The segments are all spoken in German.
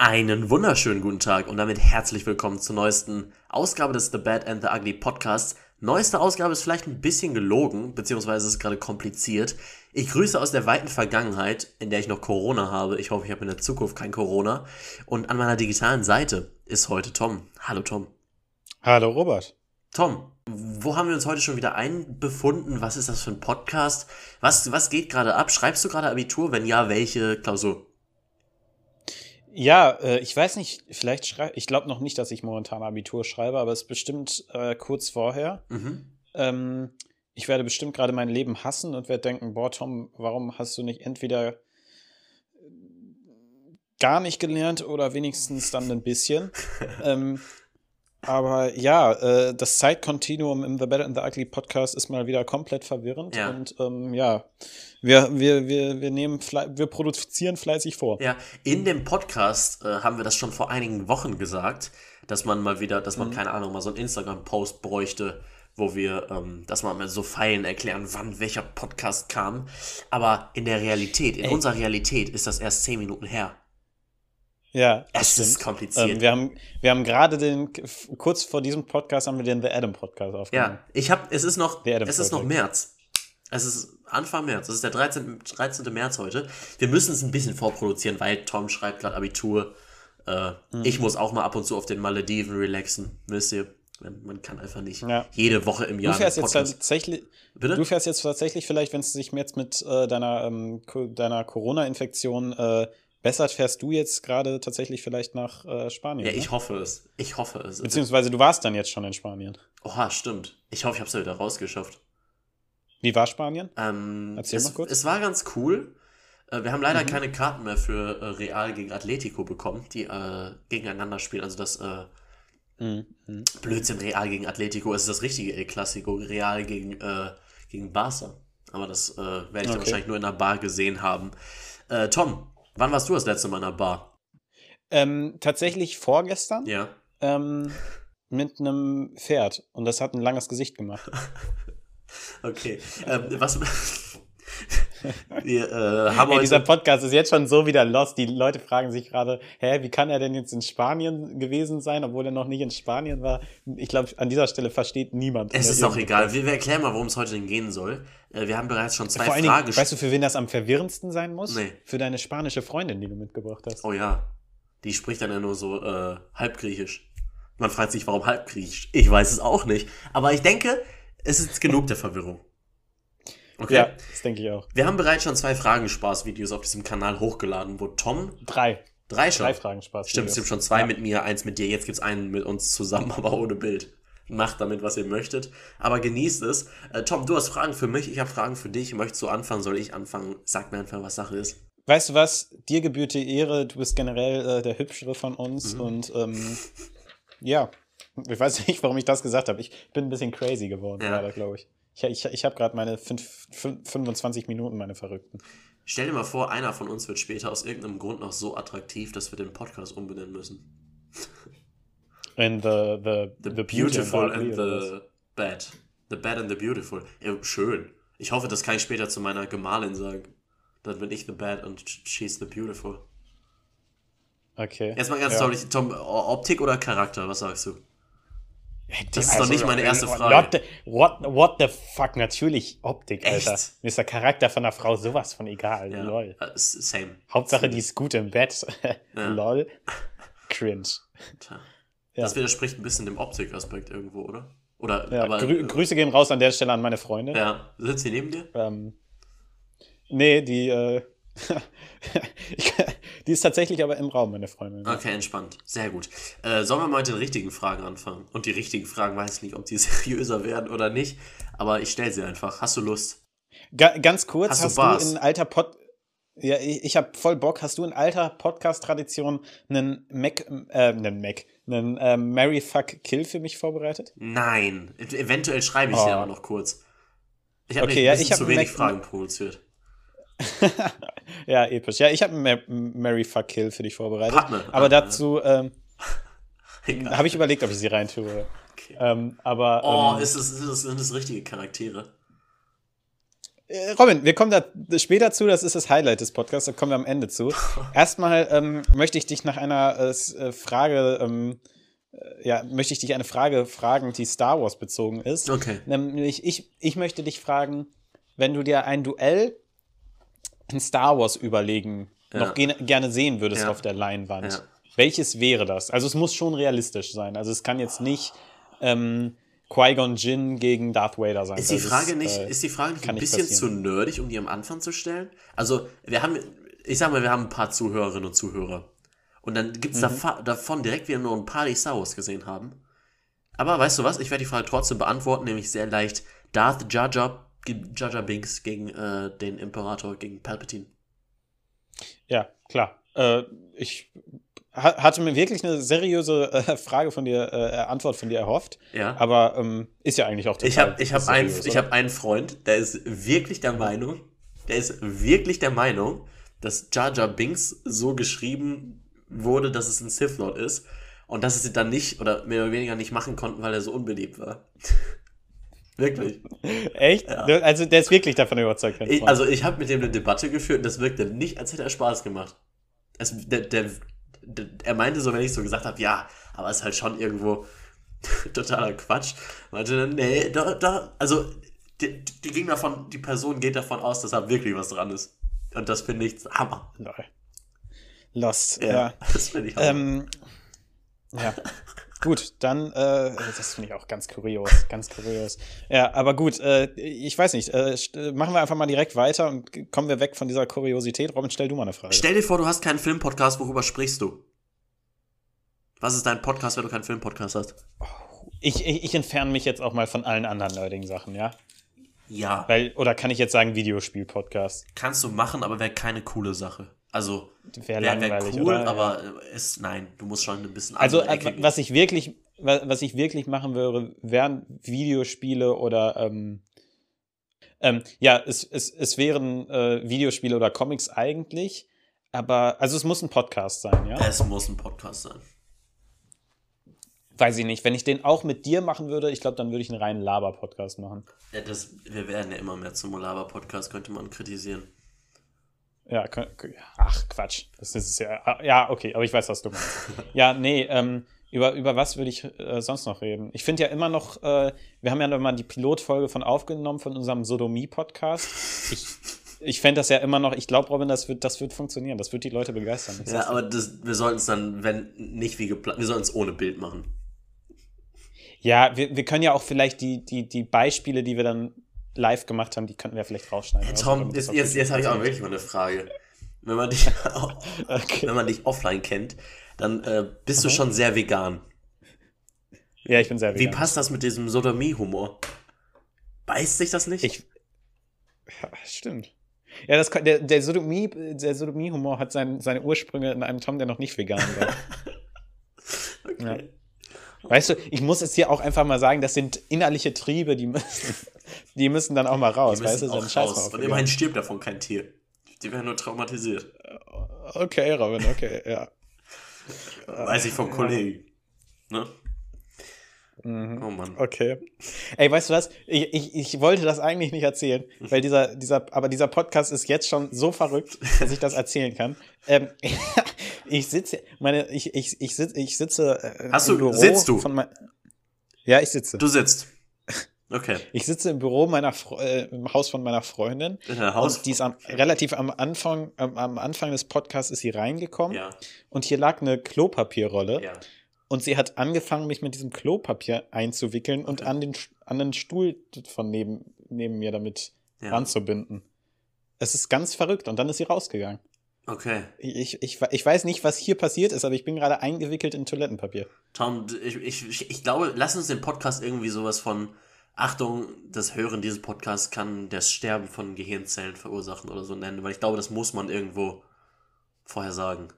Einen wunderschönen guten Tag und damit herzlich willkommen zur neuesten Ausgabe des The Bad and the Ugly Podcasts. Neueste Ausgabe ist vielleicht ein bisschen gelogen, beziehungsweise ist gerade kompliziert. Ich grüße aus der weiten Vergangenheit, in der ich noch Corona habe. Ich hoffe, ich habe in der Zukunft kein Corona. Und an meiner digitalen Seite ist heute Tom. Hallo Tom. Hallo Robert. Tom, wo haben wir uns heute schon wieder einbefunden? Was ist das für ein Podcast? Was, was geht gerade ab? Schreibst du gerade Abitur? Wenn ja, welche Klausur? Ja, äh, ich weiß nicht, vielleicht schreibe ich glaube noch nicht, dass ich momentan Abitur schreibe, aber es ist bestimmt äh, kurz vorher. Mhm. Ähm, ich werde bestimmt gerade mein Leben hassen und werde denken, boah, Tom, warum hast du nicht entweder gar nicht gelernt oder wenigstens dann ein bisschen? ähm, aber ja, äh, das Zeitkontinuum im The Better and the Ugly Podcast ist mal wieder komplett verwirrend. Ja. Und ähm, ja, wir, wir, wir, wir, nehmen wir produzieren fleißig vor. Ja, in dem Podcast äh, haben wir das schon vor einigen Wochen gesagt, dass man mal wieder, dass man, mhm. keine Ahnung, mal so einen Instagram-Post bräuchte, wo wir, ähm, dass man mal so Pfeilen erklären, wann welcher Podcast kam. Aber in der Realität, in Ey. unserer Realität ist das erst zehn Minuten her. Ja, es stimmt. ist kompliziert. Ähm, wir haben, wir haben gerade den, kurz vor diesem Podcast haben wir den The Adam Podcast aufgenommen. Ja, ich habe, es ist noch, es ist noch März. Es ist Anfang März. Es ist der 13. 13. März heute. Wir müssen es ein bisschen vorproduzieren, weil Tom schreibt gerade Abitur. Äh, mhm. Ich muss auch mal ab und zu auf den Malediven relaxen. Wisst ihr? Man kann einfach nicht ja. jede Woche im Jahr. Du fährst jetzt tatsächlich, Bitte? du fährst jetzt tatsächlich vielleicht, wenn es sich jetzt mit äh, deiner, ähm, deiner Corona-Infektion äh, bessert, fährst du jetzt gerade tatsächlich vielleicht nach äh, Spanien. Ja, ne? ich hoffe es. Ich hoffe es. Beziehungsweise du warst dann jetzt schon in Spanien. Oha, stimmt. Ich hoffe, ich habe es ja wieder rausgeschafft. Wie war Spanien? Ähm, Erzähl es, mal kurz. Es war ganz cool. Äh, wir haben leider mhm. keine Karten mehr für äh, Real gegen Atletico bekommen, die äh, gegeneinander spielen. Also das äh, mhm. mhm. Blödsinn Real gegen Atletico. Es ist das richtige El Clasico. Real gegen, äh, gegen Barca. Aber das äh, werde ich okay. dann wahrscheinlich nur in der Bar gesehen haben. Tom, wann warst du das letzte Mal in der Bar? Ähm, tatsächlich vorgestern. Ja. Ähm, mit einem Pferd. Und das hat ein langes Gesicht gemacht. Okay. Ähm, was. Wir äh, haben Ey, dieser Podcast ist jetzt schon so wieder lost. Die Leute fragen sich gerade, hä, wie kann er denn jetzt in Spanien gewesen sein, obwohl er noch nicht in Spanien war? Ich glaube, an dieser Stelle versteht niemand. Es ist auch egal. Wir, wir, erklären mal, worum es heute denn gehen soll. Äh, wir haben bereits schon zwei Vor allen Fragen. Weißt du, für wen das am verwirrendsten sein muss? Nee. Für deine spanische Freundin, die du mitgebracht hast. Oh ja. Die spricht dann ja nur so äh, halbgriechisch. Man fragt sich, warum halbgriechisch? Ich weiß es auch nicht. Aber ich denke, es ist genug der Verwirrung. Okay. Ja, das denke ich auch. Wir haben bereits schon zwei Fragenspaß-Videos auf diesem Kanal hochgeladen, wo Tom. Drei. Drei schon. Drei Fragenspaß. Stimmt, es gibt schon zwei ja. mit mir, eins mit dir. Jetzt gibt es einen mit uns zusammen, aber ohne Bild. Macht damit, was ihr möchtet. Aber genießt es. Äh, Tom, du hast Fragen für mich, ich habe Fragen für dich. Möchtest du anfangen? Soll ich anfangen? Sag mir einfach, was Sache ist. Weißt du was? Dir gebührt die Ehre. Du bist generell äh, der Hübschere von uns. Mhm. Und ähm, ja, ich weiß nicht, warum ich das gesagt habe. Ich bin ein bisschen crazy geworden ja. glaube ich. Ich, ich, ich habe gerade meine 5, 25 Minuten, meine Verrückten. Stell dir mal vor, einer von uns wird später aus irgendeinem Grund noch so attraktiv, dass wir den Podcast umbenennen müssen. In the, the, the, the Beautiful and, the Bad. The Bad and the Beautiful. Ja, schön. Ich hoffe, das kann ich später zu meiner Gemahlin sagen. Dann bin ich the Bad und she's the Beautiful. Okay. Erstmal ganz ja. deutlich, Tom, Optik oder Charakter, was sagst du? Das ist also, doch nicht meine erste Frage. What the, what, what the fuck? Natürlich Optik, Alter. Echt? Mir ist der Charakter von einer Frau sowas von egal. Ja, Lol. Uh, same. Hauptsache, die ist gut im Bett. Ja. Lol. Cringe. Tja. Ja. Das widerspricht ein bisschen dem Optikaspekt irgendwo, oder? Oder ja, aber, Grü Grüße gehen raus an der Stelle an meine Freunde. Ja. Sitzt sie neben dir? Ähm, nee, die, äh, die ist tatsächlich aber im Raum, meine Freundin. Okay, entspannt. Sehr gut. Äh, sollen wir mal mit den richtigen Fragen anfangen? Und die richtigen Fragen weiß ich nicht, ob die seriöser werden oder nicht, aber ich stelle sie einfach. Hast du Lust? Ga ganz kurz, hast, hast du, du, in alter Pod ja, ich, ich habe voll Bock. Hast du in alter Podcast-Tradition einen Mac, äh, einen Mac, einen äh, Mary Fuck Kill für mich vorbereitet? Nein. Eventuell schreibe ich oh. dir aber noch kurz. Ich habe okay, ja, ich zu wenig Mac Fragen produziert. ja, episch. Ja, ich habe Mary Fuck Kill für dich vorbereitet. Partner. Aber dazu ähm, habe ich überlegt, ob ich sie reintue. Okay. Ähm, aber, oh, ähm, ist das, ist das, sind das richtige Charaktere? äh, Robin, wir kommen da später zu, das ist das Highlight des Podcasts, da kommen wir am Ende zu. Erstmal ähm, möchte ich dich nach einer äh, äh Frage, ähm, äh, ja, möchte ich dich eine Frage fragen, die Star Wars bezogen ist. Okay. Nämlich, ich, ich möchte dich fragen, wenn du dir ein Duell in Star Wars überlegen, ja. noch ge gerne sehen würdest ja. auf der Leinwand, ja. welches wäre das? Also es muss schon realistisch sein. Also es kann jetzt nicht ähm, Qui-Gon Jinn gegen Darth Vader sein. Ist die Frage ist, nicht, äh, ist die Frage nicht ein bisschen zu nerdig, um die am Anfang zu stellen? Also, wir haben, ich sag mal, wir haben ein paar Zuhörerinnen und Zuhörer. Und dann gibt es mhm. davon direkt wieder nur ein paar, die Star Wars gesehen haben. Aber weißt du was? Ich werde die Frage trotzdem beantworten, nämlich sehr leicht. Darth Jar Jar, Jar Binks gegen äh, den Imperator, gegen Palpatine. Ja, klar. Äh, ich hatte mir wirklich eine seriöse äh, Frage von dir, äh, Antwort von dir erhofft. Ja. Aber ähm, ist ja eigentlich auch total Ich habe ich hab einen, hab einen Freund, der ist wirklich der Meinung, der ist wirklich der Meinung, dass Jar Binks so geschrieben wurde, dass es ein Sith Lord ist und dass sie dann nicht oder mehr oder weniger nicht machen konnten, weil er so unbeliebt war. wirklich. Echt? Ja. Also der ist wirklich davon überzeugt. Ich, also ich habe mit dem eine Debatte geführt und das wirkte nicht, als hätte er Spaß gemacht. Es, der, der, er meinte so, wenn ich so gesagt habe, ja, aber es ist halt schon irgendwo totaler Quatsch. Meinte dann, nee, da, da, also die, die ging davon, die Person geht davon aus, dass da wirklich was dran ist. Und das finde ich Hammer. Lost, ja. ja. Das finde ich Hammer. Ähm, ja. Gut, dann, äh, das finde ich auch ganz kurios, ganz kurios. Ja, aber gut, äh, ich weiß nicht, äh, machen wir einfach mal direkt weiter und kommen wir weg von dieser Kuriosität. Robin, stell du mal eine Frage. Stell dir vor, du hast keinen Filmpodcast, worüber sprichst du? Was ist dein Podcast, wenn du keinen Filmpodcast hast? Ich, ich, ich entferne mich jetzt auch mal von allen anderen nerdigen Sachen, ja? Ja. Weil, oder kann ich jetzt sagen Videospiel-Podcast? Kannst du machen, aber wäre keine coole Sache. Also wäre wär, wär cool, oder? aber ist nein, du musst schon ein bisschen Also äh, was ich wirklich was ich wirklich machen würde, wären Videospiele oder ähm, ähm, ja, es, es, es wären äh, Videospiele oder Comics eigentlich, aber also es muss ein Podcast sein, ja? Es muss ein Podcast sein. Weiß ich nicht. Wenn ich den auch mit dir machen würde, ich glaube, dann würde ich einen reinen Laber-Podcast machen. Ja, das, wir werden ja immer mehr zum Laber-Podcast, könnte man kritisieren. Ja, ach Quatsch. Das ist ja. Ah, ja, okay, aber ich weiß, was du meinst. ja, nee, ähm, über, über was würde ich äh, sonst noch reden? Ich finde ja immer noch, äh, wir haben ja noch mal die Pilotfolge von aufgenommen von unserem Sodomie-Podcast. Ich, ich fände das ja immer noch, ich glaube, Robin, das wird, das wird funktionieren. Das wird die Leute begeistern. Ja, aber das, wir sollten es dann, wenn nicht wie geplant, wir sollten es ohne Bild machen. Ja, wir, wir können ja auch vielleicht die, die, die Beispiele, die wir dann live gemacht haben, die könnten wir vielleicht rausschneiden. Hey, Tom, jetzt, jetzt, jetzt habe ich auch wirklich mal eine Frage. Wenn man dich, okay. wenn man dich offline kennt, dann äh, bist du schon sehr vegan. Ja, ich bin sehr vegan. Wie passt das mit diesem Sodomie-Humor? Beißt sich das nicht? Ich, ja, stimmt. Ja, das, der, der Sodomie, der Sodomie-Humor hat sein, seine Ursprünge in einem Tom, der noch nicht vegan war. okay. Ja. Weißt du, ich muss es hier auch einfach mal sagen, das sind innerliche Triebe, die müssen, die müssen dann auch mal raus, weißt du, so ein Scheiß Und immerhin stirbt davon kein Tier. Die werden nur traumatisiert. Okay, Robin, okay, ja. Weiß ich vom Kollegen. Ne? Mhm. Oh Mann. Okay. Ey, weißt du was? Ich, ich, ich wollte das eigentlich nicht erzählen, weil dieser, dieser, aber dieser Podcast ist jetzt schon so verrückt, dass ich das erzählen kann. Ähm, ich sitze, meine, ich, ich, ich, sitze, ich sitze. Äh, Hast du, Büro sitzt du? Mein, ja, ich sitze. Du sitzt. Okay. Ich sitze im Büro meiner äh, im Haus von meiner Freundin. In der Haus. Und die ist am, relativ am Anfang, am, am Anfang des Podcasts ist sie reingekommen. Ja. Und hier lag eine Klopapierrolle. Ja. Und sie hat angefangen, mich mit diesem Klopapier einzuwickeln okay. und an den, an den Stuhl von neben, neben mir damit ja. anzubinden. Es ist ganz verrückt. Und dann ist sie rausgegangen. Okay. Ich, ich, ich weiß nicht, was hier passiert ist, aber ich bin gerade eingewickelt in Toilettenpapier. Tom, ich, ich, ich glaube, lass uns den Podcast irgendwie sowas von Achtung, das Hören dieses Podcasts kann das Sterben von Gehirnzellen verursachen oder so nennen, weil ich glaube, das muss man irgendwo vorher sagen.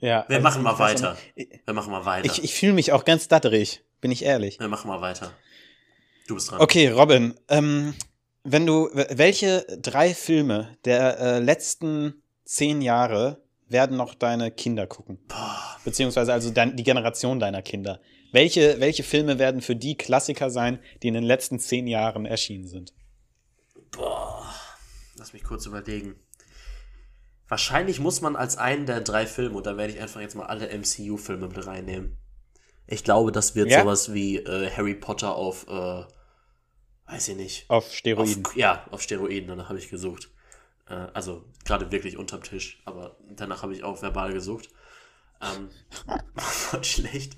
Ja. Wir also machen mal weiter. Wir machen mal weiter. Ich, ich fühle mich auch ganz datterig, bin ich ehrlich. Wir machen mal weiter. Du bist dran. Okay, Robin, ähm, wenn du, welche drei Filme der äh, letzten zehn Jahre werden noch deine Kinder gucken? Boah. Beziehungsweise also dein, die Generation deiner Kinder. Welche, welche Filme werden für die Klassiker sein, die in den letzten zehn Jahren erschienen sind? Boah. Lass mich kurz überlegen. Wahrscheinlich muss man als einen der drei Filme, und da werde ich einfach jetzt mal alle MCU-Filme mit reinnehmen. Ich glaube, das wird ja? sowas wie äh, Harry Potter auf, äh, weiß ich nicht. Auf Steroiden. Auf, ja, auf Steroiden, danach habe ich gesucht. Äh, also gerade wirklich unterm Tisch, aber danach habe ich auch verbal gesucht. Ähm, schlecht.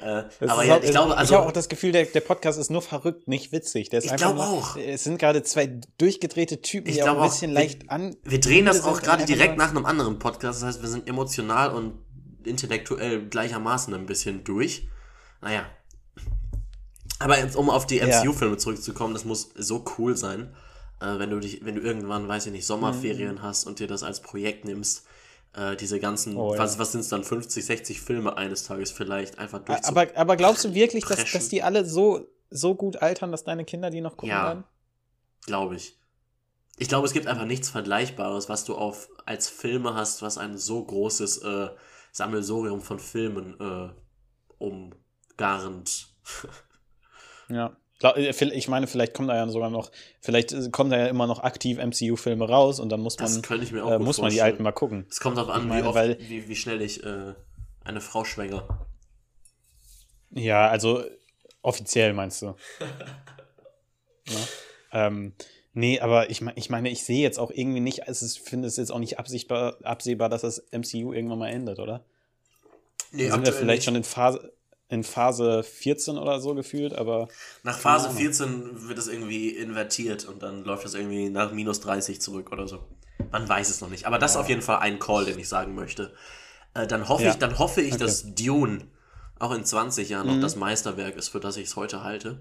Äh, aber ja, auch, ich glaube, also. Ich habe auch das Gefühl, der, der Podcast ist nur verrückt, nicht witzig. Der ist ich glaube auch. Es sind gerade zwei durchgedrehte Typen, ich die auch ein bisschen wir, leicht an. Wir drehen das auch gerade direkt nach einem anderen Podcast. Das heißt, wir sind emotional und intellektuell gleichermaßen ein bisschen durch. Naja. Aber jetzt, um auf die MCU-Filme zurückzukommen, das muss so cool sein, äh, wenn du dich, wenn du irgendwann, weiß ich nicht, Sommerferien mhm. hast und dir das als Projekt nimmst äh, diese ganzen, oh, ja. was, was sind es dann, 50, 60 Filme eines Tages vielleicht einfach durch. Aber, aber glaubst du wirklich, dass, dass die alle so, so gut altern, dass deine Kinder die noch gucken ja, werden? Glaube ich. Ich glaube, es gibt einfach nichts Vergleichbares, was du auf als Filme hast, was ein so großes äh, Sammelsorium von Filmen äh, umgarnt. ja. Äh, ich meine, vielleicht kommen da ja sogar noch, vielleicht äh, kommen da ja immer noch aktiv MCU-Filme raus und dann muss man, äh, muss man die alten mal gucken. Es kommt darauf an, meine, wie, oft, weil, wie, wie, schnell ich äh, eine Frau schwängere. Ja, also offiziell meinst du. ja? ähm, nee, aber ich, ich meine, ich sehe jetzt auch irgendwie nicht, ich finde es jetzt auch nicht absichtbar, absehbar, dass das MCU irgendwann mal endet, oder? Nee, sind wir vielleicht nicht. schon in Phase, in Phase 14 oder so gefühlt, aber. Nach Phase 14 wird es irgendwie invertiert und dann läuft es irgendwie nach minus 30 zurück oder so. Man weiß es noch nicht. Aber das ist auf jeden Fall ein Call, den ich sagen möchte. Äh, dann hoffe ja. ich, dann hoffe ich, okay. dass Dune auch in 20 Jahren mhm. noch das Meisterwerk ist, für das ich es heute halte.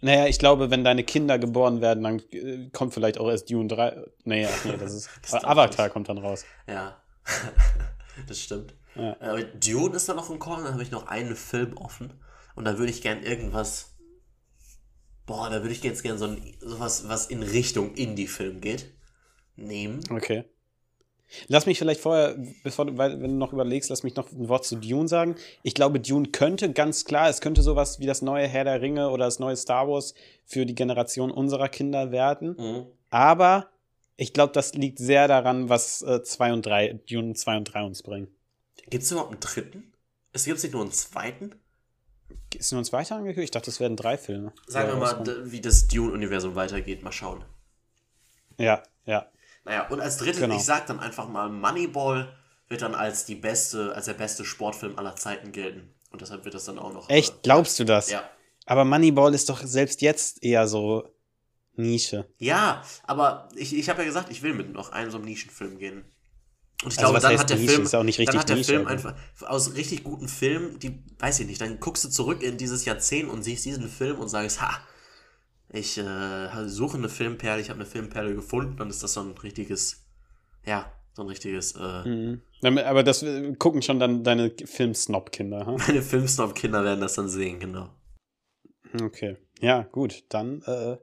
Naja, ich glaube, wenn deine Kinder geboren werden, dann äh, kommt vielleicht auch erst Dune 3. Naja, nee, das ist. das Avatar kommt dann raus. Ja. das stimmt. Ja. Äh, Dune ist da noch im Call, dann habe ich noch einen Film offen. Und da würde ich gern irgendwas. Boah, da würde ich jetzt gern so ein, sowas, was in Richtung Indie-Film geht, nehmen. Okay. Lass mich vielleicht vorher, bevor du, weil, wenn du noch überlegst, lass mich noch ein Wort zu Dune sagen. Ich glaube, Dune könnte ganz klar, es könnte sowas wie das neue Herr der Ringe oder das neue Star Wars für die Generation unserer Kinder werden. Mhm. Aber ich glaube, das liegt sehr daran, was 2 äh, und 3, Dune 2 und 3 uns bringen. Gibt es überhaupt einen dritten? Es gibt nicht nur einen zweiten? Ist nur ein zweiter angekündigt? Ich dachte, das wären drei Filme. Sagen wir mal, wie das Dune-Universum weitergeht. Mal schauen. Ja, ja. Naja, und als drittes, genau. ich sag dann einfach mal, Moneyball wird dann als die beste, als der beste Sportfilm aller Zeiten gelten. Und deshalb wird das dann auch noch. Echt? Äh, Glaubst du das? Ja. Aber Moneyball ist doch selbst jetzt eher so Nische. Ja, aber ich, ich habe ja gesagt, ich will mit noch einem so einem Nischenfilm gehen. Und ich also glaube, dann hat der Film, dann hat der Film einfach aus richtig guten Filmen, die weiß ich nicht, dann guckst du zurück in dieses Jahrzehnt und siehst diesen Film und sagst, ha, ich äh, suche eine Filmperle, ich habe eine Filmperle gefunden, dann ist das so ein richtiges, ja, so ein richtiges. Äh, mhm. Aber das äh, gucken schon dann deine Filmsnob-Kinder, hm? Meine Filmsnob-Kinder werden das dann sehen, genau. Okay, ja, gut, dann äh,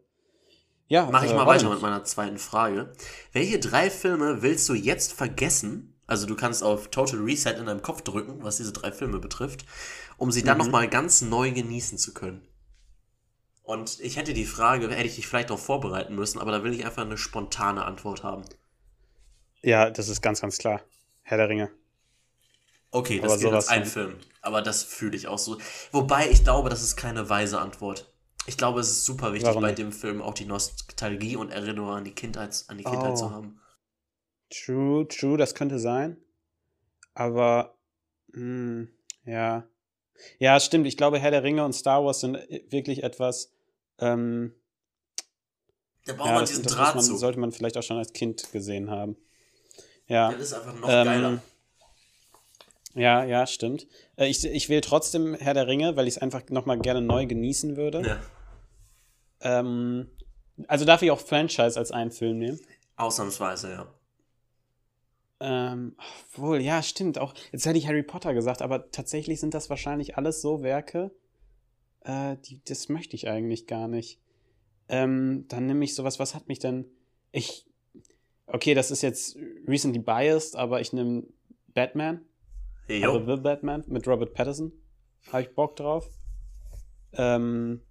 ja, Mache ich äh, mal weiter mit meiner zweiten Frage. Welche drei Filme willst du jetzt vergessen? Also du kannst auf Total Reset in deinem Kopf drücken, was diese drei Filme betrifft, um sie dann mhm. nochmal ganz neu genießen zu können. Und ich hätte die Frage, hätte ich dich vielleicht noch vorbereiten müssen, aber da will ich einfach eine spontane Antwort haben. Ja, das ist ganz, ganz klar. Herr der Ringe. Okay, das ist ein Film. Aber das fühle ich auch so. Wobei ich glaube, das ist keine weise Antwort. Ich glaube, es ist super wichtig, Warum? bei dem Film auch die Nostalgie und Erinnerung an die Kindheit, an die Kindheit oh. zu haben. True, true, das könnte sein. Aber, mh, hm, ja. Ja, stimmt. Ich glaube, Herr der Ringe und Star Wars sind wirklich etwas. Ähm, da braucht ja, man diesen Draht man, sollte man vielleicht auch schon als Kind gesehen haben. Ja. Das ist einfach noch ähm, geiler. Ja, ja, stimmt. Äh, ich, ich wähle trotzdem Herr der Ringe, weil ich es einfach nochmal gerne neu genießen würde. Ja. Ähm, also darf ich auch Franchise als einen Film nehmen? Ausnahmsweise, ja. Ähm, wohl, ja, stimmt. Auch, jetzt hätte ich Harry Potter gesagt, aber tatsächlich sind das wahrscheinlich alles so Werke, äh, die, das möchte ich eigentlich gar nicht. Ähm, dann nehme ich sowas, was hat mich denn. Ich. Okay, das ist jetzt recently biased, aber ich nehme Batman. Jo. Also The Batman mit Robert Patterson. Habe ich Bock drauf. Ähm,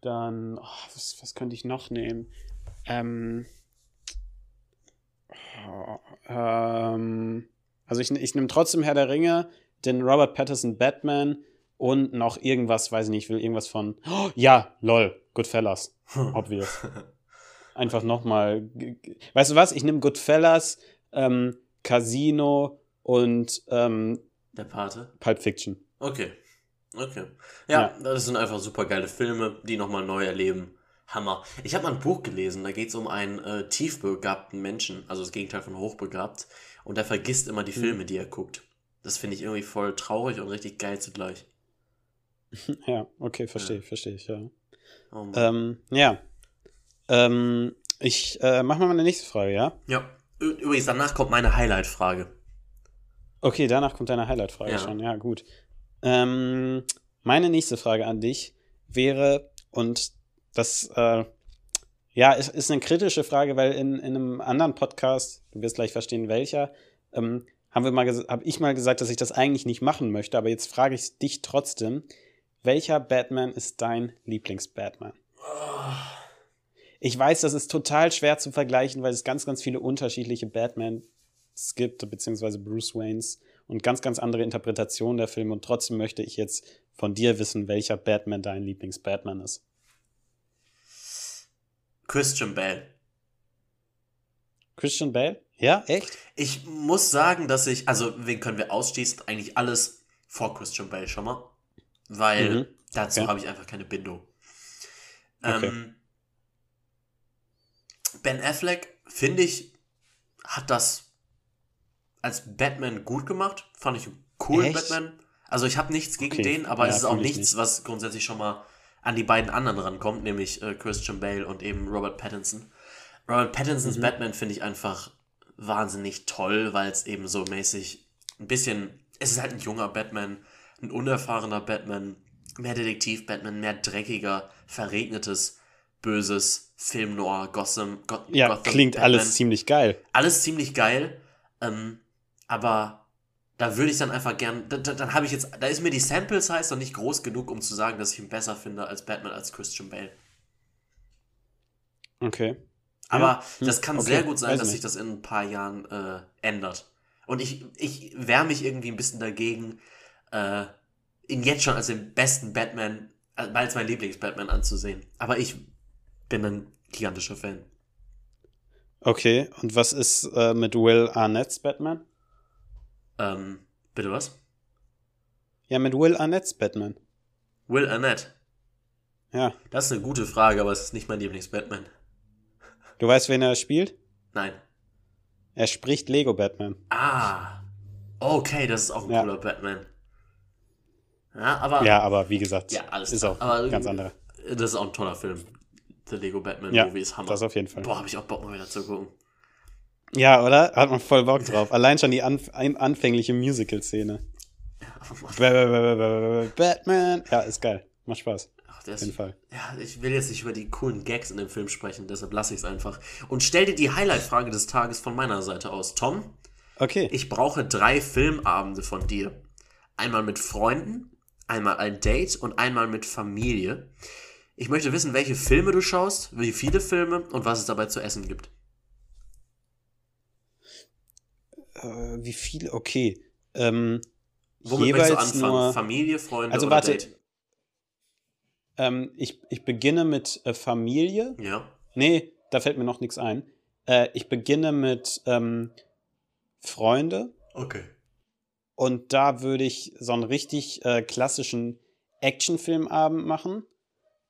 dann, oh, was, was könnte ich noch nehmen? Ähm, Oh, ähm, also ich, ich nehme trotzdem Herr der Ringe, den Robert Patterson Batman und noch irgendwas, weiß ich nicht, ich will irgendwas von. Oh, ja, lol, Goodfellas. Obvious. Einfach nochmal. Weißt du was? Ich nehme Goodfellas, ähm, Casino und ähm, Der Pate. Pulp Fiction. Okay. Okay. Ja, ja. das sind einfach super geile Filme, die nochmal neu erleben. Hammer. Ich habe mal ein Buch gelesen, da geht es um einen äh, tiefbegabten Menschen, also das Gegenteil von hochbegabt, und der vergisst immer die hm. Filme, die er guckt. Das finde ich irgendwie voll traurig und richtig geil zugleich. Ja, okay, verstehe, ja. verstehe ich, ja. Oh ähm, ja. Ähm, ich äh, mach mal meine nächste Frage, ja? Ja. Übrigens, danach kommt meine Highlight-Frage. Okay, danach kommt deine Highlight-Frage ja. schon, ja, gut. Ähm, meine nächste Frage an dich wäre, und das, äh, ja, ist, ist eine kritische Frage, weil in, in einem anderen Podcast, du wirst gleich verstehen, welcher, ähm, haben wir mal habe ich mal gesagt, dass ich das eigentlich nicht machen möchte, aber jetzt frage ich dich trotzdem, welcher Batman ist dein Lieblings-Batman? Ich weiß, das ist total schwer zu vergleichen, weil es ganz, ganz viele unterschiedliche Batmans gibt, beziehungsweise Bruce Waynes und ganz, ganz andere Interpretationen der Filme. Und trotzdem möchte ich jetzt von dir wissen, welcher Batman dein Lieblings-Batman ist. Christian Bale. Christian Bale? Ja, echt? Ich muss sagen, dass ich, also wen können wir ausschließen? Eigentlich alles vor Christian Bale schon mal. Weil mhm. dazu okay. habe ich einfach keine Bindung. Okay. Ähm, ben Affleck, finde ich, hat das als Batman gut gemacht. Fand ich coolen Echt? Batman. Also ich habe nichts gegen okay. den, aber ja, es ist auch nichts, nicht. was grundsätzlich schon mal an die beiden anderen rankommt, nämlich äh, Christian Bale und eben Robert Pattinson. Robert Pattinsons mhm. Batman finde ich einfach wahnsinnig toll, weil es eben so mäßig ein bisschen, es ist halt ein junger Batman, ein unerfahrener Batman, mehr Detektiv-Batman, mehr dreckiger, verregnetes, böses Film Noir, Gotham. Go ja, Gotham klingt Batman. alles ziemlich geil. Alles ziemlich geil, ähm, aber da würde ich dann einfach gern, da, dann habe ich jetzt, da ist mir die Sample Size noch nicht groß genug, um zu sagen, dass ich ihn besser finde als Batman als Christian Bale. Okay. Aber ja. Hm. das kann okay. sehr gut sein, Weiß dass nicht. sich das in ein paar Jahren äh, ändert. Und ich, ich wehre mich irgendwie ein bisschen dagegen, äh, ihn jetzt schon als den besten Batman, äh, als mein Lieblings-Batman anzusehen. Aber ich bin ein gigantischer Fan. Okay, und was ist äh, mit Will Arnett's Batman? Ähm, bitte was? Ja, mit Will Arnett's Batman. Will Arnett? Ja. Das ist eine gute Frage, aber es ist nicht mein Lieblings-Batman. Du weißt, wen er spielt? Nein. Er spricht Lego Batman. Ah. Okay, das ist auch ein ja. cooler Batman. Ja, aber. Ja, aber wie gesagt, ja, alles ist auch aber, ganz andere. Das ist auch ein toller Film. The Lego Batman ja, Movie ist Hammer. Das auf jeden Fall. Boah, hab ich auch Bock mal wieder zu gucken. Ja, oder? Hat man voll Bock drauf. Allein schon die anf anfängliche Musical-Szene. Batman. Ja, ist geil. Macht Spaß. Ach, auf jeden Fall. Ja, ich will jetzt nicht über die coolen Gags in dem Film sprechen, deshalb lasse ich es einfach. Und stell dir die Highlight-Frage des Tages von meiner Seite aus. Tom, okay. ich brauche drei Filmabende von dir. Einmal mit Freunden, einmal ein Date und einmal mit Familie. Ich möchte wissen, welche Filme du schaust, wie viele Filme und was es dabei zu essen gibt. Äh, wie viele? Okay. Ähm, Womit jeweils du anfangen? Nur, Familie, Freunde also, oder warte, Date? Ähm, ich, ich beginne mit äh, Familie. Ja. Nee, da fällt mir noch nichts ein. Äh, ich beginne mit ähm, Freunde. Okay. Und da würde ich so einen richtig äh, klassischen Actionfilmabend machen.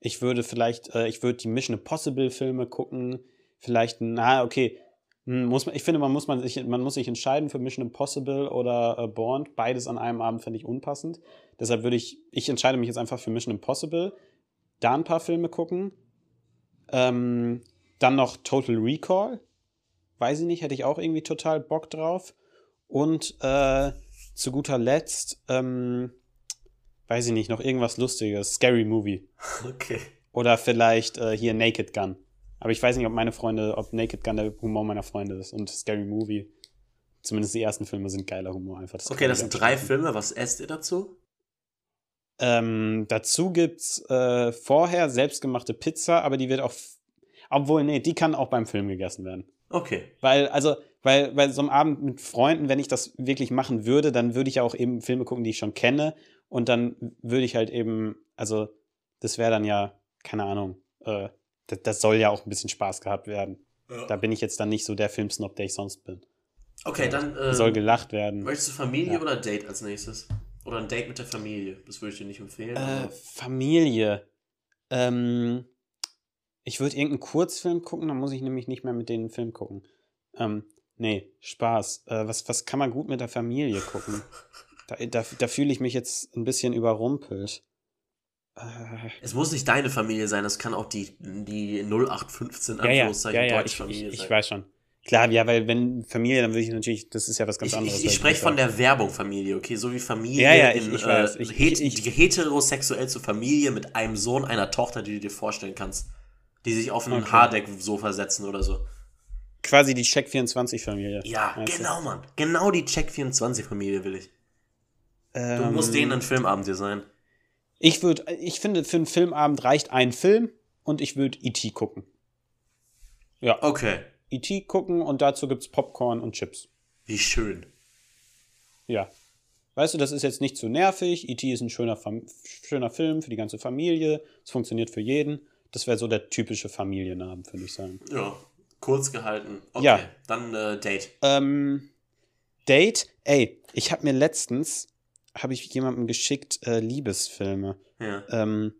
Ich würde vielleicht, äh, ich würde die Mission Impossible Filme gucken. Vielleicht, na, okay, muss man, ich finde, man muss, man, sich, man muss sich entscheiden für Mission Impossible oder äh, Born. Beides an einem Abend finde ich unpassend. Deshalb würde ich, ich entscheide mich jetzt einfach für Mission Impossible. Da ein paar Filme gucken. Ähm, dann noch Total Recall. Weiß ich nicht, hätte ich auch irgendwie total Bock drauf. Und äh, zu guter Letzt, ähm, weiß ich nicht, noch irgendwas Lustiges. Scary Movie. Okay. Oder vielleicht äh, hier Naked Gun. Aber ich weiß nicht, ob meine Freunde, ob Naked Gun der Humor meiner Freunde ist und Scary Movie. Zumindest die ersten Filme sind geiler Humor einfach. Das okay, das sind drei Filme. Was esst ihr dazu? Ähm, dazu gibt's äh, vorher selbstgemachte Pizza, aber die wird auch. Obwohl, nee, die kann auch beim Film gegessen werden. Okay. Weil, also, weil bei so einem Abend mit Freunden, wenn ich das wirklich machen würde, dann würde ich ja auch eben Filme gucken, die ich schon kenne. Und dann würde ich halt eben, also das wäre dann ja, keine Ahnung, äh, das, das, soll ja auch ein bisschen Spaß gehabt werden. Ja. Da bin ich jetzt dann nicht so der Filmsnob, der ich sonst bin. Okay, dann. Äh, soll gelacht werden. Möchtest du Familie ja. oder Date als nächstes? Oder ein Date mit der Familie? Das würde ich dir nicht empfehlen. Äh, Familie. Ähm, ich würde irgendeinen Kurzfilm gucken, dann muss ich nämlich nicht mehr mit denen einen Film gucken. Ähm, nee, Spaß. Äh, was, was kann man gut mit der Familie gucken? da da, da fühle ich mich jetzt ein bisschen überrumpelt. Äh, es muss nicht deine Familie sein, es kann auch die, die 0815 ja, ja, ja, ja, ich, ich, ich weiß schon. Klar, ja, weil wenn Familie, dann würde ich natürlich, das ist ja was ganz ich, anderes. Ich, ich spreche von der Werbung Familie, okay? So wie Familie ja, ja, in, ich, weiß. Äh, het heterosexuell zu Familie mit einem Sohn, einer Tochter, die du dir vorstellen kannst. Die sich auf ein okay. Harddeck-Sofa setzen oder so. Quasi die Check24-Familie. Ja, genau, du? Mann. Genau die Check24-Familie will ich. Ähm, du musst denen ein Filmabend dir sein. Ich würde, ich finde, für einen Filmabend reicht ein Film und ich würde E.T. gucken. Ja. Okay. E.T. gucken und dazu gibt es Popcorn und Chips. Wie schön. Ja. Weißt du, das ist jetzt nicht zu nervig. E.T. ist ein schöner, schöner Film für die ganze Familie. Es funktioniert für jeden. Das wäre so der typische Familienabend, würde ich sagen. Ja, kurz gehalten. Okay, ja. dann äh, Date. Ähm, Date? Ey, ich habe mir letztens, habe ich jemandem geschickt, äh, Liebesfilme. Ja. Ähm,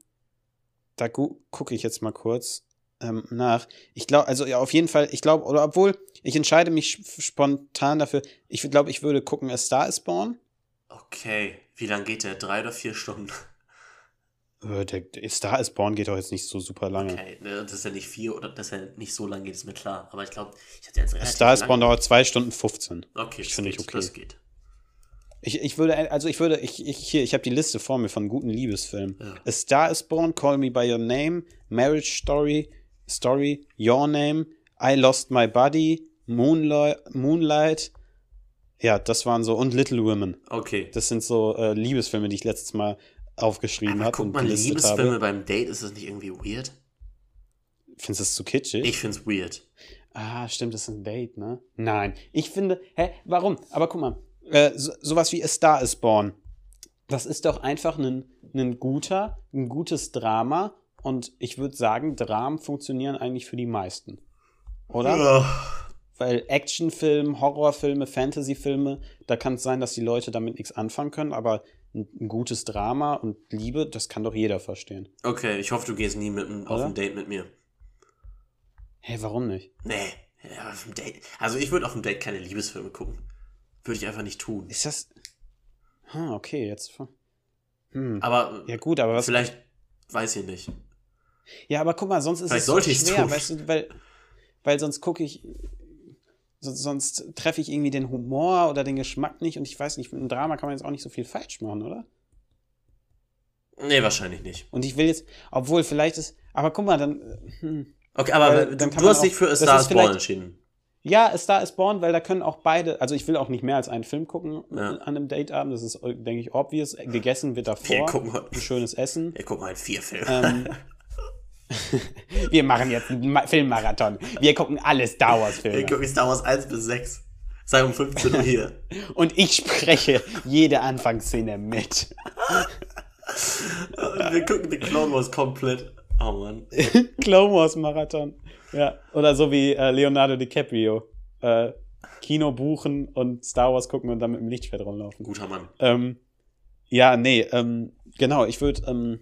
da gu gucke ich jetzt mal kurz ähm, nach. Ich glaube, also ja, auf jeden Fall, ich glaube, oder obwohl, ich entscheide mich spontan dafür, ich glaube, ich würde gucken, A Star is Born. Okay, wie lange geht der? Drei oder vier Stunden? Äh, der, der Star is Born geht doch jetzt nicht so super lange. Okay, ne, das ist ja nicht vier oder dass er nicht so lange geht, ist mir klar. Aber ich glaube, ich hatte jetzt relativ Star is Born dauert zwei Stunden 15. Okay, das finde ich okay. Das geht. Ich, ich würde, also ich würde, ich, ich hier, ich habe die Liste vor mir von guten Liebesfilmen. Ja. A Star is Born, Call Me By Your Name, Marriage Story, Story, Your Name, I Lost My Body, Moonlight, Moonlight. Ja, das waren so, und Little Women. Okay. Das sind so äh, Liebesfilme, die ich letztes Mal aufgeschrieben habe. Guck mal, Liebesfilme habe. beim Date, ist das nicht irgendwie weird? Findest du das zu kitschig? Ich find's weird. Ah, stimmt, das ist ein Date, ne? Nein. Ich finde, hä, warum? Aber guck mal, äh, so, sowas wie A Star is Born. Das ist doch einfach ein, ein guter, ein gutes Drama und ich würde sagen, Dramen funktionieren eigentlich für die meisten. Oder? Ja. Weil Actionfilme, Horrorfilme, Fantasyfilme, da kann es sein, dass die Leute damit nichts anfangen können, aber ein, ein, gutes Drama und Liebe, das kann doch jeder verstehen. Okay, ich hoffe, du gehst nie mit, auf ein Date mit mir. Hä, hey, warum nicht? Nee, ja, auf dem Date. Also ich würde auf dem Date keine Liebesfilme gucken. Würde ich einfach nicht tun. Ist das. Hm, okay, jetzt. Hm. Aber. Ja, gut, aber was. Vielleicht. Weiß ich nicht. Ja, aber guck mal, sonst ist Vielleicht es so schwer, weißt du, weil, weil sonst gucke ich, sonst treffe ich irgendwie den Humor oder den Geschmack nicht und ich weiß nicht, mit einem Drama kann man jetzt auch nicht so viel falsch machen, oder? Nee, wahrscheinlich nicht. Und ich will jetzt, obwohl vielleicht ist, aber guck mal, dann. Hm, okay, aber dann du, du hast dich für A Star Born entschieden. Ja, A Star is Born, weil da können auch beide, also ich will auch nicht mehr als einen Film gucken ja. an einem Dateabend, das ist, denke ich, obvious. Gegessen wird davor. Wir. Ein schönes Essen. Wir gucken halt vier Filme. Ähm, wir machen jetzt einen Filmmarathon. Wir gucken alle Star Wars-Filme. Wir gucken Star Wars 1 bis 6. Sei um 15 Uhr hier. Und ich spreche jede Anfangsszene mit. wir gucken den Clone Wars komplett. Oh Mann. Clone Wars Marathon. Ja. Oder so wie äh, Leonardo DiCaprio. Äh, Kino buchen und Star Wars gucken und dann mit dem Lichtschwert rumlaufen. Guter Mann. Ähm, ja, nee, ähm, genau, ich würde ähm,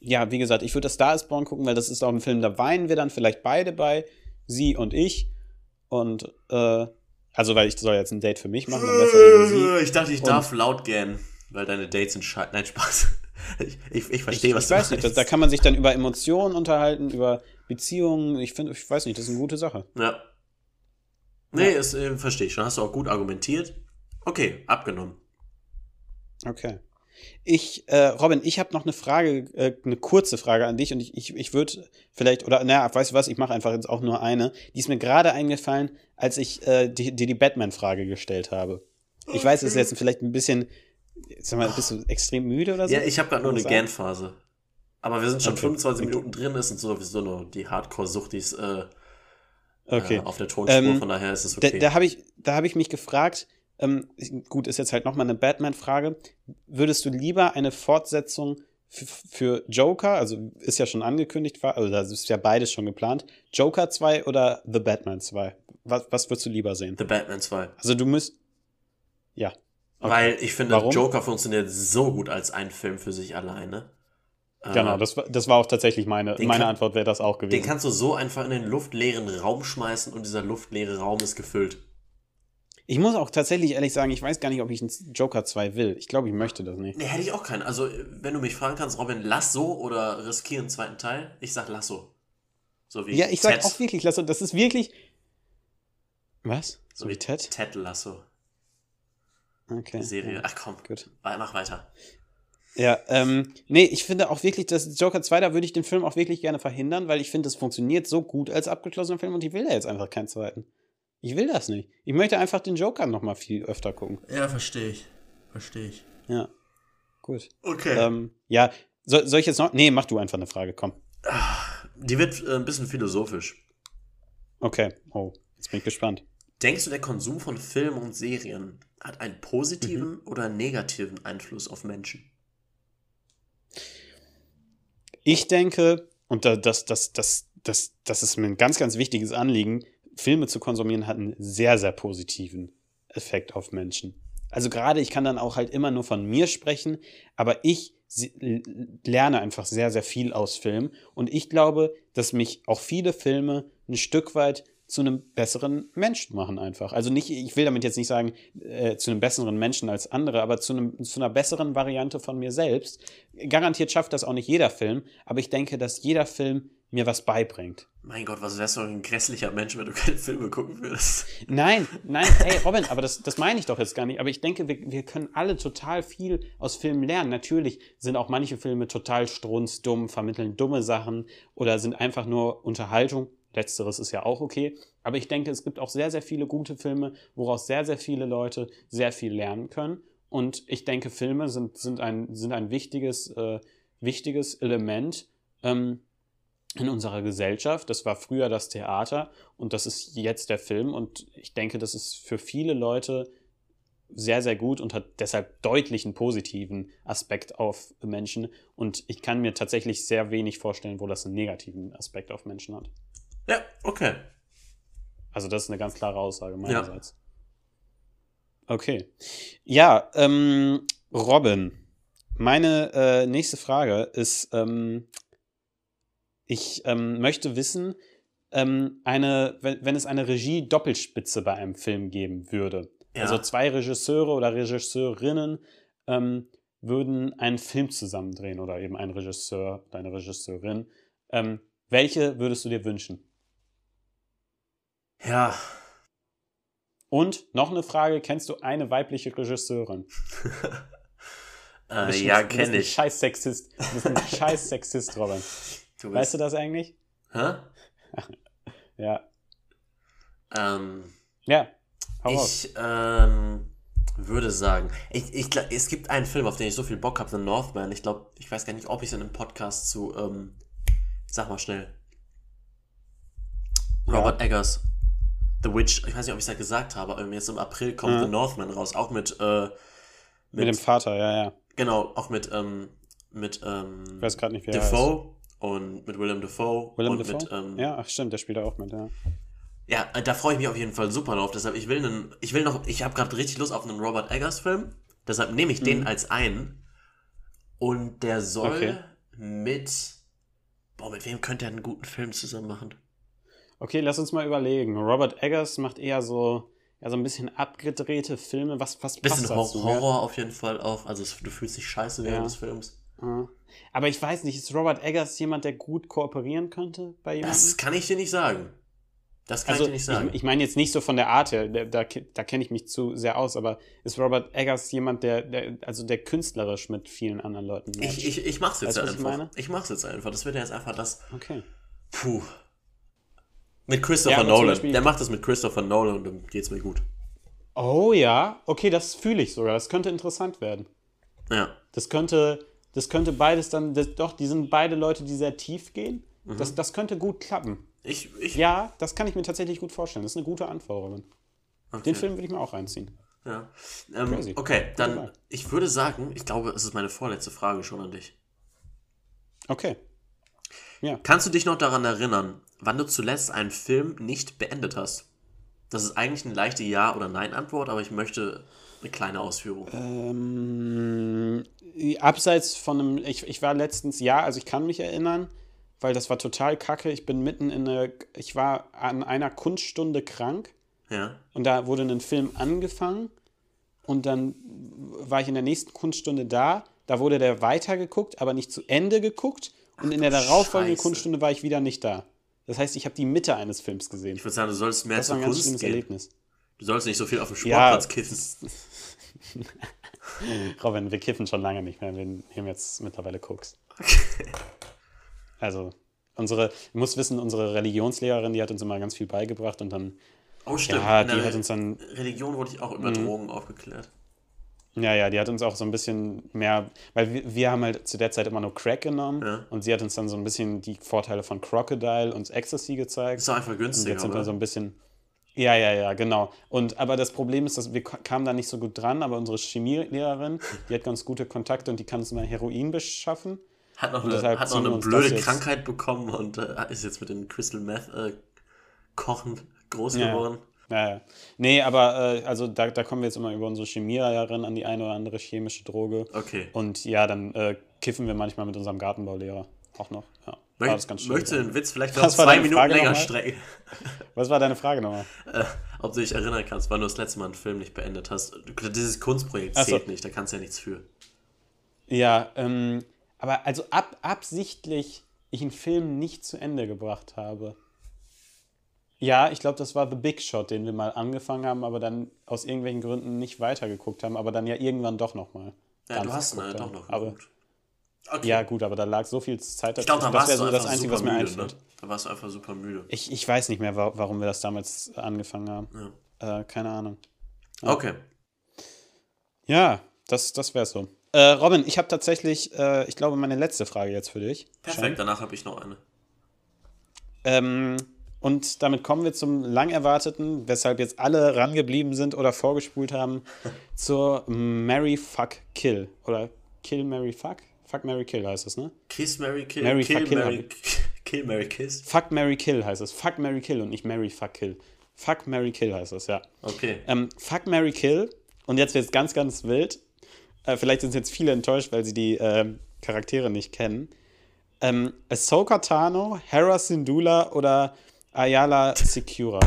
ja, wie gesagt, ich würde das Star is Born gucken, weil das ist auch ein Film, da weinen wir dann vielleicht beide bei, sie und ich. Und, äh, also, weil ich soll jetzt ein Date für mich machen, dann besser Ich dachte, ich und, darf laut gehen, weil deine Dates sind scheiße. Nein, Spaß. Ich, ich, ich verstehe, was ich du weiß meinst. nicht, da kann man sich dann über Emotionen unterhalten, über Beziehungen. Ich finde, ich weiß nicht, das ist eine gute Sache. Ja. Nee, ja. äh, verstehe ich schon. Hast du auch gut argumentiert. Okay, abgenommen. Okay. Ich, äh, Robin, ich habe noch eine Frage, äh, eine kurze Frage an dich und ich, ich, ich würde vielleicht, oder naja, weißt du was, ich mache einfach jetzt auch nur eine. Die ist mir gerade eingefallen, als ich äh, dir die, die Batman-Frage gestellt habe. Ich weiß, es ist jetzt vielleicht ein bisschen, sag mal, bist du extrem müde oder so? Ja, ich habe gerade nur eine Gern-Phase. Aber wir sind schon okay. 25 okay. Minuten drin, ist und sowieso nur die Hardcore-Sucht, die ist, äh, okay. äh, auf der Tonspur, ähm, von daher ist es okay. Da, da habe ich, hab ich mich gefragt, ähm, gut, ist jetzt halt nochmal eine Batman-Frage. Würdest du lieber eine Fortsetzung für Joker, also ist ja schon angekündigt, also das ist ja beides schon geplant, Joker 2 oder The Batman 2? Was, was würdest du lieber sehen? The Batman 2. Also du müsst. Ja. Okay. Weil ich finde, Warum? Joker funktioniert so gut als ein Film für sich alleine. Genau, äh, das, das war auch tatsächlich meine, meine kann, Antwort, wäre das auch gewesen. Den kannst du so einfach in den luftleeren Raum schmeißen und dieser luftleere Raum ist gefüllt. Ich muss auch tatsächlich ehrlich sagen, ich weiß gar nicht, ob ich einen Joker 2 will. Ich glaube, ich möchte das nicht. Nee, hätte ich auch keinen. Also, wenn du mich fragen kannst, Robin, lass so oder riskieren einen zweiten Teil, ich sag lass so. So wie Ja, ich Ted. sag auch wirklich lass so. Das ist wirklich. Was? So, so wie Ted? Ted Lasso. Okay. Die Serie. Ach komm, gut. Mach weiter. Ja, ähm, nee, ich finde auch wirklich, dass Joker 2, da würde ich den Film auch wirklich gerne verhindern, weil ich finde, es funktioniert so gut als abgeschlossener Film und ich will da jetzt einfach keinen zweiten. Ich will das nicht. Ich möchte einfach den Joker noch mal viel öfter gucken. Ja, verstehe ich. Verstehe ich. Ja. Gut. Okay. Ähm, ja, so, soll ich jetzt noch? Nee, mach du einfach eine Frage, komm. Die wird äh, ein bisschen philosophisch. Okay. Oh, jetzt bin ich gespannt. Denkst du, der Konsum von Filmen und Serien hat einen positiven mhm. oder negativen Einfluss auf Menschen? Ich denke, und das, das, das, das, das, das ist mir ein ganz, ganz wichtiges Anliegen, Filme zu konsumieren hat einen sehr, sehr positiven Effekt auf Menschen. Also gerade, ich kann dann auch halt immer nur von mir sprechen, aber ich lerne einfach sehr, sehr viel aus Filmen. Und ich glaube, dass mich auch viele Filme ein Stück weit zu einem besseren Menschen machen einfach. Also nicht, ich will damit jetzt nicht sagen, äh, zu einem besseren Menschen als andere, aber zu, einem, zu einer besseren Variante von mir selbst. Garantiert schafft das auch nicht jeder Film, aber ich denke, dass jeder Film mir was beibringt. Mein Gott, was wärst du ein grässlicher Mensch, wenn du keine Filme gucken würdest? Nein, nein, hey Robin, aber das, das meine ich doch jetzt gar nicht. Aber ich denke, wir, wir können alle total viel aus Filmen lernen. Natürlich sind auch manche Filme total strunzdumm, vermitteln dumme Sachen oder sind einfach nur Unterhaltung. Letzteres ist ja auch okay. Aber ich denke, es gibt auch sehr, sehr viele gute Filme, woraus sehr, sehr viele Leute sehr viel lernen können. Und ich denke, Filme sind, sind, ein, sind ein wichtiges, äh, wichtiges Element. Ähm, in unserer Gesellschaft. Das war früher das Theater und das ist jetzt der Film. Und ich denke, das ist für viele Leute sehr, sehr gut und hat deshalb deutlich einen positiven Aspekt auf Menschen. Und ich kann mir tatsächlich sehr wenig vorstellen, wo das einen negativen Aspekt auf Menschen hat. Ja, okay. Also das ist eine ganz klare Aussage meinerseits. Ja. Okay. Ja, ähm, Robin, meine äh, nächste Frage ist, ähm, ich ähm, möchte wissen, ähm, eine, wenn, wenn es eine Regie-Doppelspitze bei einem Film geben würde. Ja. Also zwei Regisseure oder Regisseurinnen ähm, würden einen Film zusammendrehen oder eben ein Regisseur oder eine Regisseurin. Ähm, welche würdest du dir wünschen? Ja. Und noch eine Frage: Kennst du eine weibliche Regisseurin? äh, ja, kenne ich. Scheiß Sexist. Du bist ein scheiß Sexist, Robin. Du weißt du das eigentlich? Hä? ja. Ähm, ja. ich ähm, würde sagen, ich, ich, es gibt einen Film, auf den ich so viel Bock habe, The Northman. Ich glaube, ich weiß gar nicht, ob ich es in einem Podcast zu, ähm, sag mal schnell. Robert ja. Eggers. The Witch, ich weiß nicht, ob ich es ja gesagt habe, aber jetzt im April kommt ja. The Northman raus, auch mit, äh, mit, mit dem Vater, ja, ja. Genau, auch mit, ähm, mit, ähm, ich weiß gerade nicht, wer Defoe und mit Willem Dafoe. Willem und Dafoe? Mit, ähm, ja, ach stimmt, der spielt auch mit, ja. Ja, äh, da freue ich mich auf jeden Fall super drauf. Deshalb, ich will einen, ich will noch, ich habe gerade richtig Lust auf einen Robert Eggers Film. Deshalb nehme ich mhm. den als einen. Und der soll okay. mit, boah, mit wem könnte er einen guten Film zusammen machen? Okay, lass uns mal überlegen. Robert Eggers macht eher so, ja, so ein bisschen abgedrehte Filme. Was, was bisschen passt dazu? Horror ja? auf jeden Fall auch. Also du fühlst dich scheiße während ja. des Films. Mhm. Aber ich weiß nicht, ist Robert Eggers jemand, der gut kooperieren könnte bei jemandem? Das kann ich dir nicht sagen. Das kann also, ich dir nicht sagen. Ich, ich meine jetzt nicht so von der Art her, da, da, da kenne ich mich zu sehr aus, aber ist Robert Eggers jemand, der, der also der künstlerisch mit vielen anderen Leuten matcht? Ich, ich, ich mach's jetzt weißt, einfach. Ich, ich mach's jetzt einfach. Das wird ja jetzt einfach das. Okay. Puh. Mit Christopher ja, Nolan. Der macht das mit Christopher Nolan und dann geht's mir gut. Oh ja, okay, das fühle ich sogar. Das könnte interessant werden. Ja. Das könnte, das könnte beides dann, das, doch, die sind beide Leute, die sehr tief gehen. Mhm. Das, das könnte gut klappen. Ich, ich ja, das kann ich mir tatsächlich gut vorstellen. Das ist eine gute Robin. Okay. Den Film würde ich mir auch reinziehen. Ja. Ähm, okay, dann, ich würde sagen, ich glaube, es ist meine vorletzte Frage schon an dich. Okay. Ja. Kannst du dich noch daran erinnern, wann du zuletzt einen Film nicht beendet hast? Das ist eigentlich eine leichte Ja- oder Nein-Antwort, aber ich möchte eine kleine Ausführung. Ähm, abseits von einem, ich, ich war letztens, ja, also ich kann mich erinnern, weil das war total kacke. Ich bin mitten in eine, ich war an einer Kunststunde krank. Ja. Und da wurde ein Film angefangen und dann war ich in der nächsten Kunststunde da. Da wurde der weitergeguckt, aber nicht zu Ende geguckt. Und in der darauffolgenden Kunststunde war ich wieder nicht da. Das heißt, ich habe die Mitte eines Films gesehen. Ich würde sagen, du sollst mehr das zur Kunst gehen. Erlebnis. Du sollst nicht so viel auf dem Sportplatz ja, kiffen. Robin, wir kiffen schon lange nicht mehr. Wir nehmen jetzt mittlerweile Koks. Okay. Also, unsere, du musst wissen, unsere Religionslehrerin, die hat uns immer ganz viel beigebracht und dann. Oh, stimmt. Ja, die hat uns dann. Religion wurde ich auch über mhm. Drogen aufgeklärt. Ja, ja, die hat uns auch so ein bisschen mehr, weil wir, wir haben halt zu der Zeit immer nur Crack genommen ja. und sie hat uns dann so ein bisschen die Vorteile von Crocodile und Ecstasy gezeigt. Ist doch einfach günstiger. Und jetzt sind wir so ein bisschen. Ja, ja, ja, genau. Und aber das Problem ist, dass wir kamen da nicht so gut dran, aber unsere Chemielehrerin, die hat ganz gute Kontakte und die kann uns mal Heroin beschaffen. Hat noch eine, hat noch eine blöde Krankheit bekommen und äh, ist jetzt mit dem Crystal Meth äh, Kochen groß geworden. Ja, ja. Nee, aber äh, also da, da kommen wir jetzt immer über unsere Chemielehrerin an die eine oder andere chemische Droge. Okay. Und ja, dann äh, kiffen wir manchmal mit unserem Gartenbaulehrer auch noch. Ja. Möcht, das ganz schön, möchtest du den Witz vielleicht noch zwei Minuten Frage länger strecken? Was war deine Frage nochmal? Äh, ob du dich erinnern kannst, wann du das letzte Mal einen Film nicht beendet hast. Dieses Kunstprojekt so. zählt nicht, da kannst du ja nichts für. Ja, ähm, aber also ab, absichtlich ich einen Film nicht zu Ende gebracht habe. Ja, ich glaube, das war The Big Shot, den wir mal angefangen haben, aber dann aus irgendwelchen Gründen nicht weitergeguckt haben, aber dann ja irgendwann doch nochmal. Ja, du hast ihn ne, doch noch aber, okay. Ja, gut, aber da lag so viel Zeit dazwischen. Ich glaube, da warst das so das Einzige, was mir müde, einfällt. Ne? Da warst du einfach super müde. Ich, ich weiß nicht mehr, warum wir das damals angefangen haben. Ja. Äh, keine Ahnung. Ja. Okay. Ja, das, das wäre so. Äh, Robin, ich habe tatsächlich, äh, ich glaube, meine letzte Frage jetzt für dich. Perfekt, Schein. danach habe ich noch eine. Ähm, und damit kommen wir zum lang erwarteten, weshalb jetzt alle rangeblieben sind oder vorgespult haben, zur Mary Fuck Kill. Oder Kill Mary Fuck? Fuck Mary Kill heißt es, ne? Kiss Mary Kill. Mary Kill, Fuck Kill. Mary, kill Mary Kiss. Fuck Mary Kill heißt es. Fuck Mary Kill und nicht Mary Fuck Kill. Fuck Mary Kill heißt es, ja. Okay. Ähm, Fuck Mary Kill. Und jetzt wird es ganz, ganz wild. Äh, vielleicht sind jetzt viele enttäuscht, weil sie die äh, Charaktere nicht kennen. Ähm, Ahsoka Tano, Hera Syndulla oder Ayala Secura.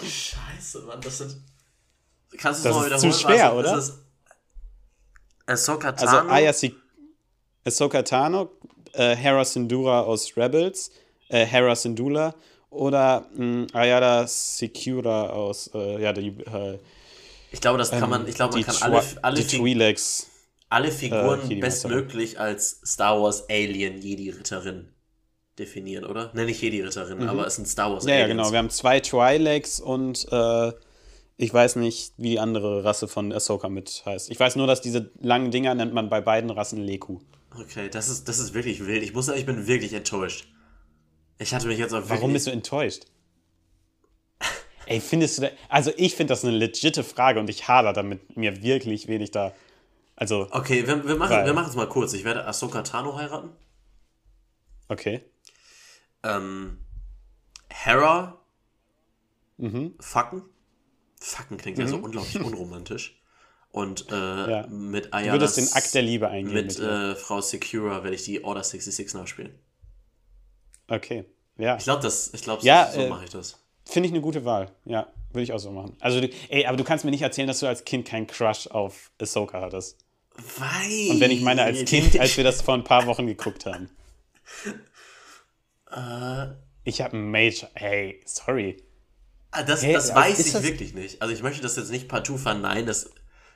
Scheiße, Mann, das sind. Kannst du es nochmal wiederholen? Zu schwer, also, oder? Ist Ahsoka Tano. Also Aya Ahsoka Tano, äh, Hera Syndulla aus Rebels, äh, Hera Syndulla oder mh, hm, Ayala Secura aus, äh, ja, die. Äh, ich glaube, das kann man, ähm, ich glaube, man kann alle, alle, die Twi'leks, alle Figuren äh, bestmöglich als Star Wars Alien Jedi Ritterin definieren, oder? Nenne ich Jedi-Ritterin, mhm. aber es sind Star Wars Ja, ja, genau. Wir haben zwei Twi'leks und äh, ich weiß nicht, wie die andere Rasse von Ahsoka mit heißt. Ich weiß nur, dass diese langen Dinger nennt man bei beiden Rassen Leku. Okay, das ist, das ist wirklich wild. Ich muss sagen, ich bin wirklich enttäuscht. Ich hatte mich jetzt auch wirklich... Warum bist du enttäuscht? Ey, findest du da... Also ich finde das eine legitte Frage und ich hader damit mir wirklich wenig da... Also... Okay, wir, wir machen wir es mal kurz. Ich werde Ahsoka Tano heiraten. Okay ähm, Hera mhm. fucken. Fucken klingt mhm. ja so unglaublich unromantisch. Und äh, ja. mit Ayala. Du würdest den Akt der Liebe eingehen. Mit, mit äh, Frau Secura werde ich die Order 66 nachspielen. Okay, ja. Ich glaube, das, ich glaube, ja, so, äh, mache ich das. Finde ich eine gute Wahl. Ja, würde ich auch so machen. Also, ey, aber du kannst mir nicht erzählen, dass du als Kind keinen Crush auf Ahsoka hattest. Weil. Und wenn ich meine als Kind, als wir das vor ein paar Wochen geguckt haben. Äh, ich habe einen Major. Hey, sorry. Ah, das, hey, das weiß ich das wirklich nicht. Also ich möchte das jetzt nicht partout verneinen, das,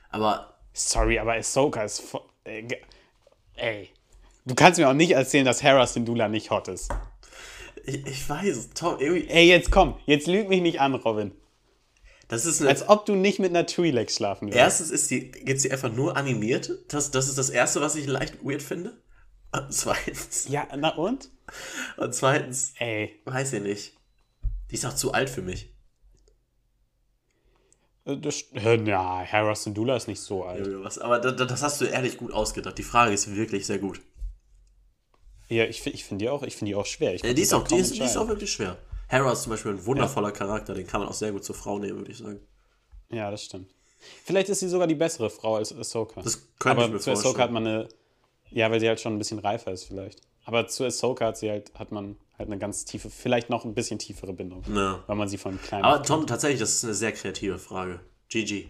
aber... Sorry, aber Ahsoka ist... Äh, ey, du kannst mir auch nicht erzählen, dass Hera Syndulla nicht hot ist. Ich, ich weiß, Tom, irgendwie... Ey, jetzt komm, jetzt lüg mich nicht an, Robin. Das ist eine, Als ob du nicht mit einer Twi'lek schlafen würdest. Erstens ist sie, gibt sie einfach nur animiert. Das, das ist das Erste, was ich leicht weird finde. Und zweitens. Ja, na und? Und zweitens. Ey. Weiß ich nicht. Die ist auch zu alt für mich. Äh, das, na, Hera Syndulla ist nicht so alt. Aber das, hast du ehrlich gut ausgedacht. Die Frage ist wirklich sehr gut. Ja, ich, ich finde die, auch, find die auch schwer. Ja, die, ist auch, die, ist, die ist auch wirklich schwer. Hera ist zum Beispiel ein wundervoller ja. Charakter, den kann man auch sehr gut zur Frau nehmen, würde ich sagen. Ja, das stimmt. Vielleicht ist sie sogar die bessere Frau als Ahsoka. Das könnte Aber ich mir zu Ahsoka hat man eine. Ja, weil sie halt schon ein bisschen reifer ist, vielleicht. Aber zu Ahsoka hat sie halt, hat man halt eine ganz tiefe, vielleicht noch ein bisschen tiefere Bindung. Ja. Weil man sie von klein Aber Tom, tatsächlich, das ist eine sehr kreative Frage. GG.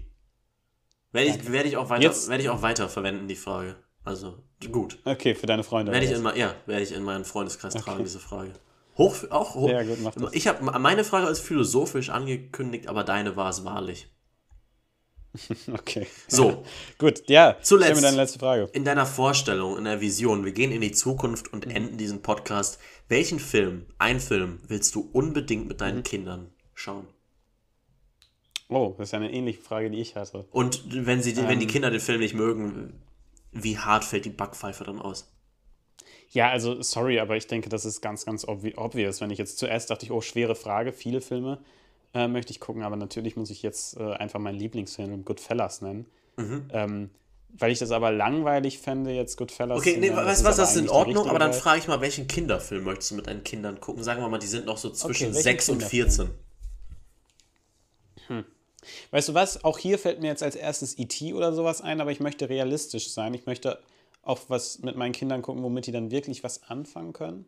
Werde ich, werd ich, auch weiter, werd ich auch weiter verwenden, die Frage. Also, gut. Okay, für deine Freunde. Werde ich in, ja, werde ich in meinen Freundeskreis okay. tragen, diese Frage. Hoch, auch hoch. Ja, gut, mach das. Ich habe meine Frage als philosophisch angekündigt, aber deine war es wahrlich. Okay. So. Gut, ja. Zuletzt. Mir deine letzte Frage. In deiner Vorstellung, in der Vision, wir gehen in die Zukunft und mhm. enden diesen Podcast. Welchen Film, ein Film, willst du unbedingt mit deinen mhm. Kindern schauen? Oh, das ist ja eine ähnliche Frage, die ich hatte. Und wenn, sie, ähm, wenn die ähm. Kinder den Film nicht mögen, wie hart fällt die Backpfeife dann aus? Ja, also sorry, aber ich denke, das ist ganz, ganz obvious. Wenn ich jetzt zuerst dachte ich, oh, schwere Frage, viele Filme äh, möchte ich gucken, aber natürlich muss ich jetzt äh, einfach meinen Lieblingsfilm Goodfellas nennen. Mhm. Ähm, weil ich das aber langweilig fände, jetzt Goodfellas. Okay, nee, weißt du was, das ist in Ordnung, aber dann frage ich mal, welchen Kinderfilm möchtest du mit deinen Kindern gucken? Sagen wir mal, die sind noch so zwischen okay, 6 und 14. Hm. Weißt du was? Auch hier fällt mir jetzt als erstes E.T. oder sowas ein, aber ich möchte realistisch sein. Ich möchte auch was mit meinen Kindern gucken, womit die dann wirklich was anfangen können.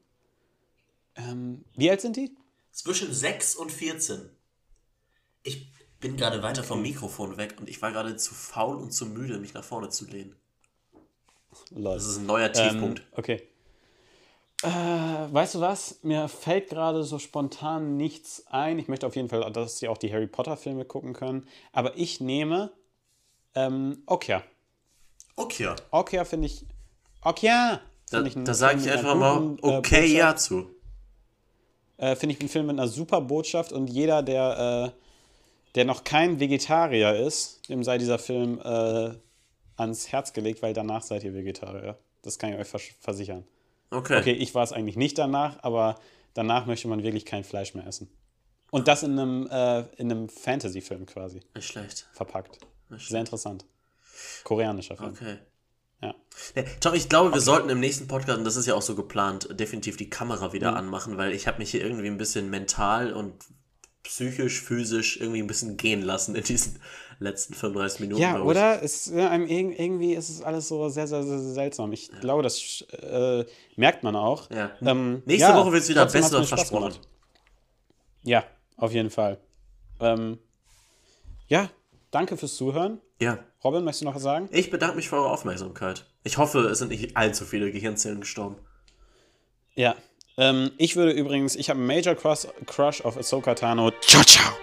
Ähm, wie alt sind die? Zwischen 6 und 14. Ich bin gerade weiter vom Mikrofon weg und ich war gerade zu faul und zu müde, mich nach vorne zu lehnen. Das ist ein neuer Tiefpunkt. Ähm, okay. Äh, weißt du was? Mir fällt gerade so spontan nichts ein. Ich möchte auf jeden Fall, dass sie auch die Harry Potter-Filme gucken können. Aber ich nehme ähm, Okia. Okia? Okia finde ich. Okia! Da, da sage ich einfach mal okay äh, ja zu. Äh, finde ich einen Film mit einer super Botschaft und jeder, der, äh, der noch kein Vegetarier ist, dem sei dieser Film äh, ans Herz gelegt, weil danach seid ihr Vegetarier. Das kann ich euch vers versichern. Okay. Okay, ich war es eigentlich nicht danach, aber danach möchte man wirklich kein Fleisch mehr essen. Und das in einem, äh, in einem Fantasy-Film quasi. Nicht schlecht. Verpackt. Nicht Sehr interessant. Koreanischer Film. Okay. Ja. ja. Tom, ich glaube, wir okay. sollten im nächsten Podcast, und das ist ja auch so geplant, definitiv die Kamera wieder mhm. anmachen, weil ich habe mich hier irgendwie ein bisschen mental und psychisch, physisch irgendwie ein bisschen gehen lassen in diesen letzten 35 Minuten. Ja, oder? Es, irgendwie ist es alles so sehr, sehr, sehr, seltsam. Ich ja. glaube, das äh, merkt man auch. Ja. Ähm, Nächste ja, Woche wird es wieder besser versprochen. Ja, auf jeden Fall. Ähm, ja, danke fürs Zuhören. Ja. Robin, möchtest du noch was sagen? Ich bedanke mich für eure Aufmerksamkeit. Ich hoffe, es sind nicht allzu viele Gehirnzellen gestorben. Ja, ähm, ich würde übrigens, ich habe einen Major Crush, Crush auf Ahsoka Tano. Ciao, ciao.